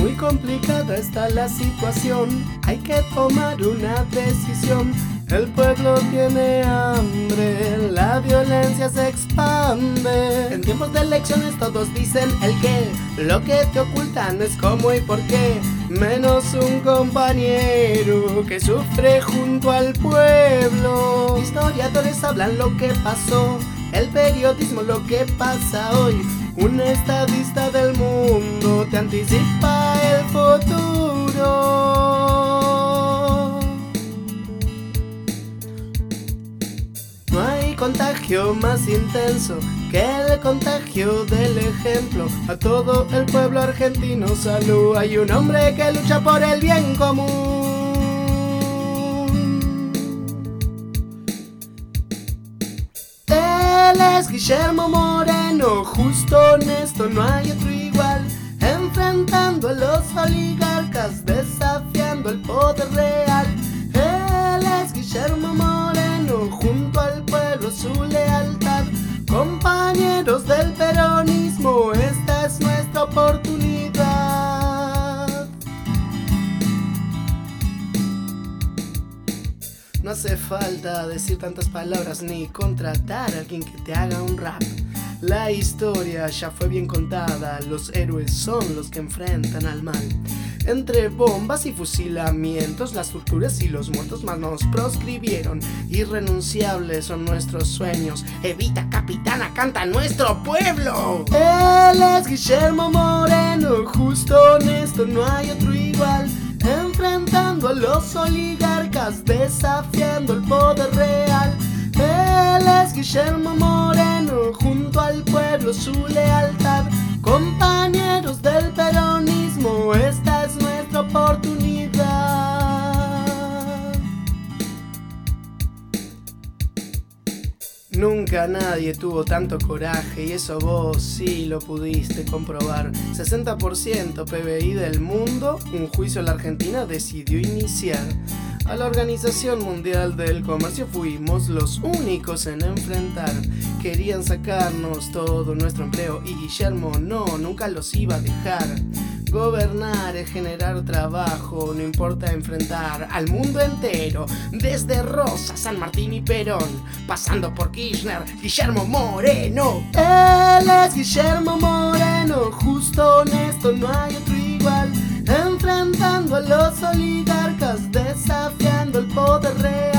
Muy complicada está la situación, hay que tomar una decisión. El pueblo tiene hambre, la violencia se expande. En tiempos de elecciones todos dicen el qué, lo que te ocultan es cómo y por qué. Menos un compañero que sufre junto al pueblo. Historiadores hablan lo que pasó, el periodismo lo que pasa hoy. Un estadista del mundo te anticipa el futuro. No hay contagio más intenso que el contagio del ejemplo. A todo el pueblo argentino salud. Hay un hombre que lucha por el bien común. Guillermo Moreno, justo honesto, no hay otro igual. Enfrentando a los oligarcas, desafiando el poder real. Él es Guillermo Moreno, junto al pueblo su lealtad. Compañeros del peronismo, esta es nuestra oportunidad. No hace falta decir tantas palabras ni contratar a alguien que te haga un rap. La historia ya fue bien contada, los héroes son los que enfrentan al mal. Entre bombas y fusilamientos, las torturas y los muertos más nos proscribieron. Irrenunciables son nuestros sueños. Evita, capitana, canta nuestro pueblo. Él es Guillermo Moreno, justo honesto, no hay otro igual. Enfrentando a los oligarcas, desafiando el poder real. Guillermo Moreno, junto al pueblo su lealtad. Compañeros del peronismo, esta es nuestra oportunidad. Nunca nadie tuvo tanto coraje y eso vos sí lo pudiste comprobar. 60% PBI del mundo, un juicio a la Argentina decidió iniciar. A la Organización Mundial del Comercio fuimos los únicos en enfrentar. Querían sacarnos todo nuestro empleo y Guillermo no, nunca los iba a dejar. Gobernar es generar trabajo, no importa enfrentar al mundo entero, desde Rosa, San Martín y Perón, pasando por Kirchner, Guillermo Moreno. Él es Guillermo Moreno, justo honesto, no hay otro igual, enfrentando a los oligarcas, desafiando el poder